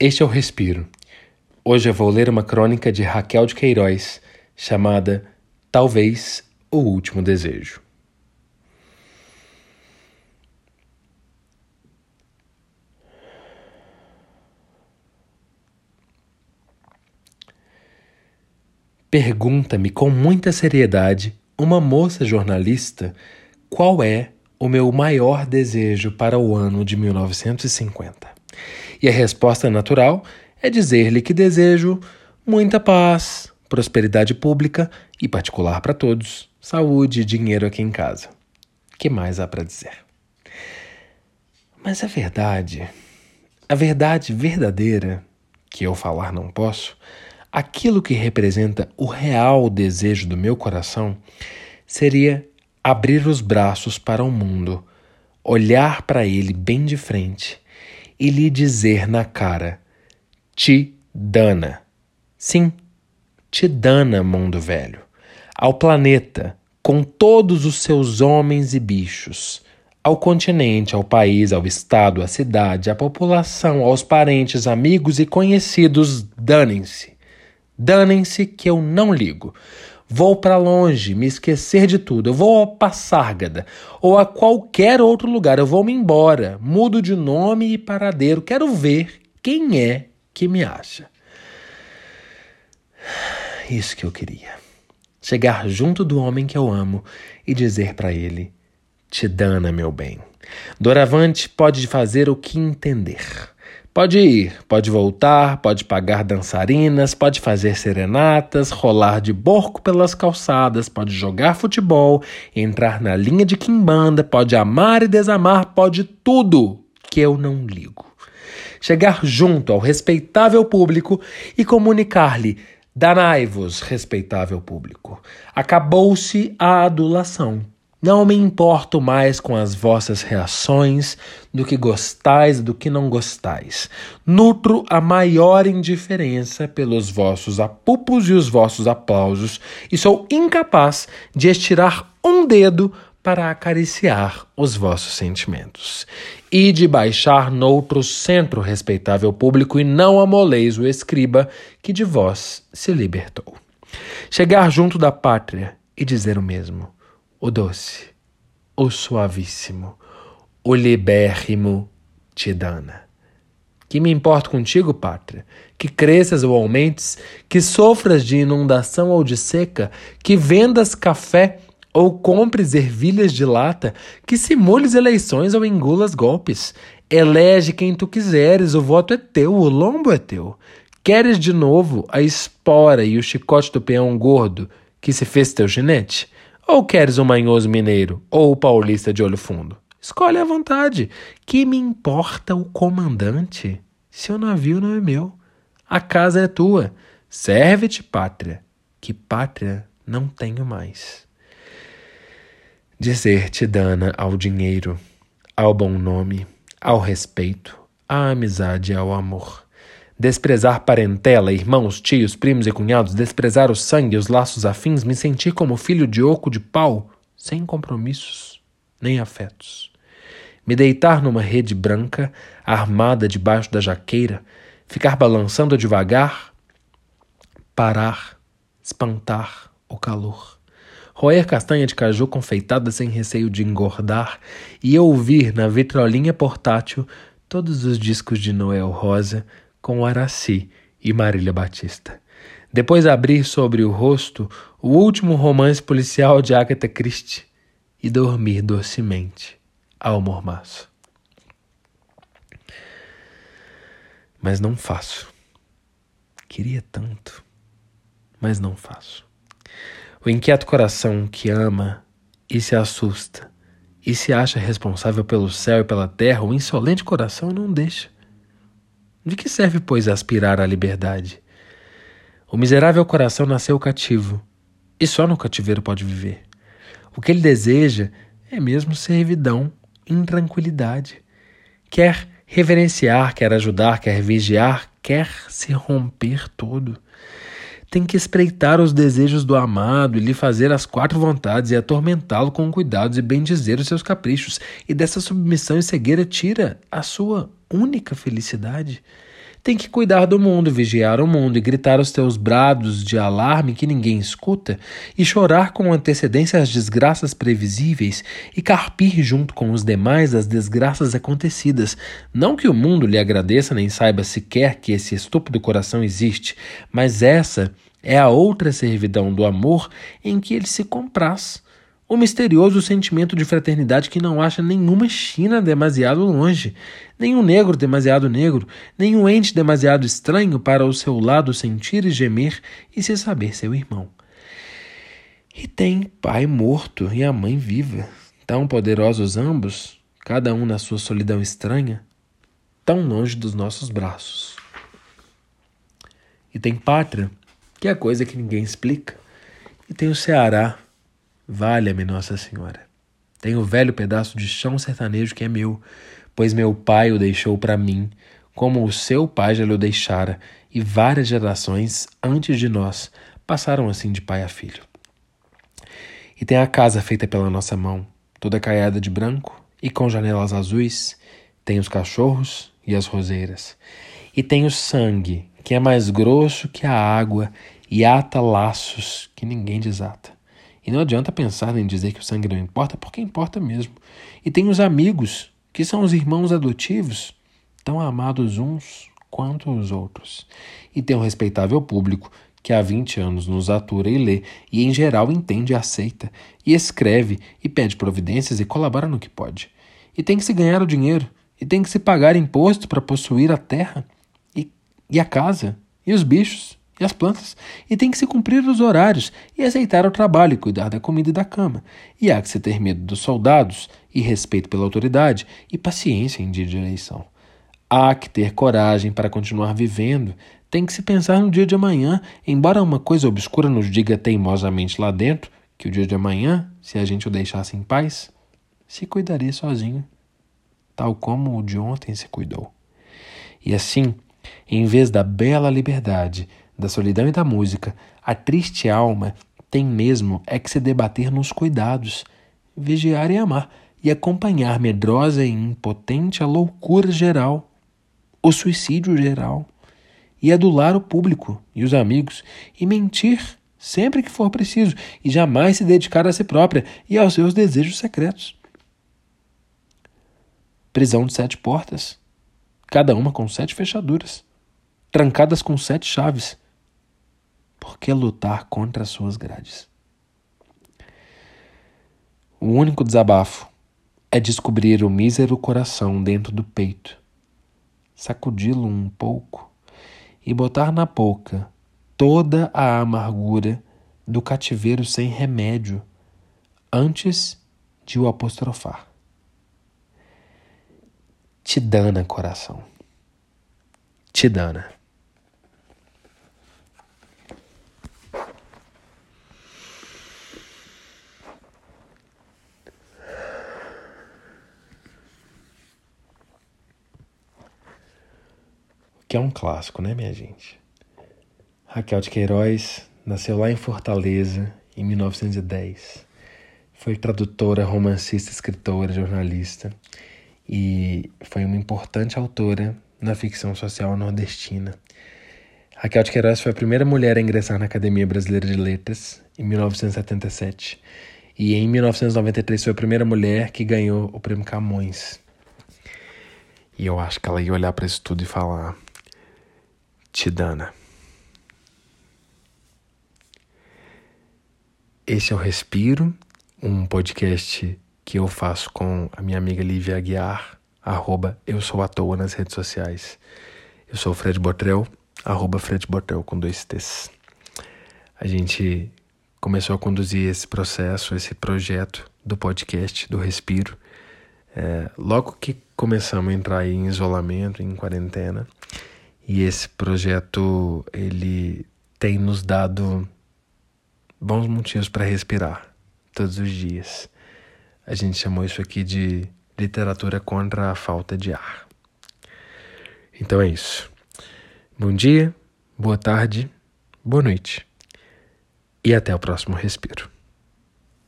Este é o Respiro. Hoje eu vou ler uma crônica de Raquel de Queiroz chamada Talvez o Último Desejo. Pergunta-me com muita seriedade uma moça jornalista qual é o meu maior desejo para o ano de 1950. E a resposta natural é dizer-lhe que desejo muita paz, prosperidade pública e particular para todos, saúde e dinheiro aqui em casa. Que mais há para dizer? Mas a verdade, a verdade verdadeira, que eu falar não posso, aquilo que representa o real desejo do meu coração, seria abrir os braços para o mundo, olhar para ele bem de frente e lhe dizer na cara: Te dana. Sim, te dana, mundo velho. Ao planeta, com todos os seus homens e bichos. Ao continente, ao país, ao estado, à cidade, à população, aos parentes, amigos e conhecidos, danem-se. Danem-se que eu não ligo. Vou para longe, me esquecer de tudo. Eu vou a Passárgada ou a qualquer outro lugar. Eu vou me embora, mudo de nome e paradeiro. Quero ver quem é que me acha. Isso que eu queria. Chegar junto do homem que eu amo e dizer para ele: Te dana, meu bem. Doravante pode fazer o que entender. Pode ir, pode voltar, pode pagar dançarinas, pode fazer serenatas, rolar de borco pelas calçadas, pode jogar futebol, entrar na linha de quimbanda, pode amar e desamar, pode tudo que eu não ligo. Chegar junto ao respeitável público e comunicar-lhe: Danai-vos, respeitável público. Acabou-se a adulação. Não me importo mais com as vossas reações, do que gostais do que não gostais. Nutro a maior indiferença pelos vossos apupos e os vossos aplausos, e sou incapaz de estirar um dedo para acariciar os vossos sentimentos. E de baixar noutro centro respeitável público, e não amoleis o escriba que de vós se libertou. Chegar junto da pátria e dizer o mesmo o doce, o suavíssimo, o libérrimo te dana. Que me importa contigo, pátria? Que cresças ou aumentes, que sofras de inundação ou de seca, que vendas café ou compres ervilhas de lata, que simules eleições ou engulas golpes. Elege quem tu quiseres, o voto é teu, o lombo é teu. Queres de novo a espora e o chicote do peão gordo que se fez teu ginete? Ou queres o manhoso mineiro ou o paulista de olho fundo? Escolhe à vontade. Que me importa o comandante? Seu navio não é meu. A casa é tua. Serve-te, pátria, que pátria não tenho mais. Dizer-te dana ao dinheiro, ao bom nome, ao respeito, à amizade e ao amor Desprezar parentela, irmãos, tios, primos e cunhados, desprezar o sangue e os laços afins, me sentir como filho de oco de pau, sem compromissos nem afetos. Me deitar numa rede branca, armada debaixo da jaqueira, ficar balançando devagar, parar, espantar o calor. Roer castanha de caju confeitada sem receio de engordar e ouvir na vitrolinha portátil todos os discos de Noel Rosa com Araci e Marília Batista. Depois abrir sobre o rosto o último romance policial de Agatha Christie e dormir docemente ao mormaço. Mas não faço. Queria tanto, mas não faço. O inquieto coração que ama e se assusta e se acha responsável pelo céu e pela terra, o insolente coração não deixa. De que serve, pois, aspirar à liberdade? O miserável coração nasceu cativo, e só no cativeiro pode viver. O que ele deseja é mesmo servidão, intranquilidade. Quer reverenciar, quer ajudar, quer vigiar, quer se romper todo. Tem que espreitar os desejos do amado e lhe fazer as quatro vontades e atormentá-lo com cuidados e bendizer os seus caprichos. E dessa submissão e cegueira tira a sua única felicidade? Tem que cuidar do mundo, vigiar o mundo e gritar os teus brados de alarme que ninguém escuta, e chorar com antecedência as desgraças previsíveis e carpir junto com os demais as desgraças acontecidas. Não que o mundo lhe agradeça nem saiba sequer que esse estúpido coração existe, mas essa é a outra servidão do amor em que ele se compraz o misterioso sentimento de fraternidade que não acha nenhuma China demasiado longe, nenhum negro demasiado negro, nenhum ente demasiado estranho para o seu lado sentir e gemer e se saber seu irmão. E tem pai morto e a mãe viva, tão poderosos ambos, cada um na sua solidão estranha, tão longe dos nossos braços. E tem pátria, que é coisa que ninguém explica, e tem o Ceará Valha-me Nossa Senhora. Tenho o velho pedaço de chão sertanejo que é meu, pois meu pai o deixou para mim, como o seu pai já lhe deixara, e várias gerações antes de nós passaram assim de pai a filho. E tem a casa feita pela nossa mão, toda caiada de branco e com janelas azuis, tem os cachorros e as roseiras. E tem o sangue, que é mais grosso que a água e ata laços que ninguém desata. E não adianta pensar nem dizer que o sangue não importa, porque importa mesmo. E tem os amigos, que são os irmãos adotivos, tão amados uns quanto os outros. E tem um respeitável público que há 20 anos nos atura e lê, e em geral entende e aceita, e escreve, e pede providências e colabora no que pode. E tem que se ganhar o dinheiro, e tem que se pagar imposto para possuir a terra, e, e a casa, e os bichos, e as plantas, e tem que se cumprir os horários e aceitar o trabalho e cuidar da comida e da cama. E há que se ter medo dos soldados e respeito pela autoridade e paciência em dia de eleição. Há que ter coragem para continuar vivendo. Tem que se pensar no dia de amanhã, embora uma coisa obscura nos diga teimosamente lá dentro que o dia de amanhã, se a gente o deixasse em paz, se cuidaria sozinho, tal como o de ontem se cuidou. E assim, em vez da bela liberdade, da solidão e da música, a triste alma tem mesmo é que se debater nos cuidados, vigiar e amar, e acompanhar medrosa e impotente a loucura geral, o suicídio geral, e adular o público e os amigos, e mentir sempre que for preciso, e jamais se dedicar a si própria e aos seus desejos secretos. Prisão de sete portas, cada uma com sete fechaduras, trancadas com sete chaves por que lutar contra as suas grades? O único desabafo é descobrir o mísero coração dentro do peito, sacudi-lo um pouco e botar na boca toda a amargura do cativeiro sem remédio antes de o apostrofar. Te dana, coração. Te dana. que é um clássico, né, minha gente? Raquel de Queiroz nasceu lá em Fortaleza em 1910. Foi tradutora, romancista, escritora, jornalista e foi uma importante autora na ficção social nordestina. Raquel de Queiroz foi a primeira mulher a ingressar na Academia Brasileira de Letras em 1977 e em 1993 foi a primeira mulher que ganhou o Prêmio Camões. E eu acho que ela ia olhar para isso tudo e falar: Tidana. Esse é o Respiro, um podcast que eu faço com a minha amiga Lívia Aguiar, arroba eu sou à toa nas redes sociais. Eu sou o Fred Botrel, arroba Fred Botrel com dois T's. A gente começou a conduzir esse processo, esse projeto do podcast, do Respiro, é, logo que começamos a entrar em isolamento, em quarentena. E esse projeto ele tem nos dado bons motivos para respirar todos os dias. A gente chamou isso aqui de literatura contra a falta de ar. Então é isso. Bom dia, boa tarde, boa noite e até o próximo respiro.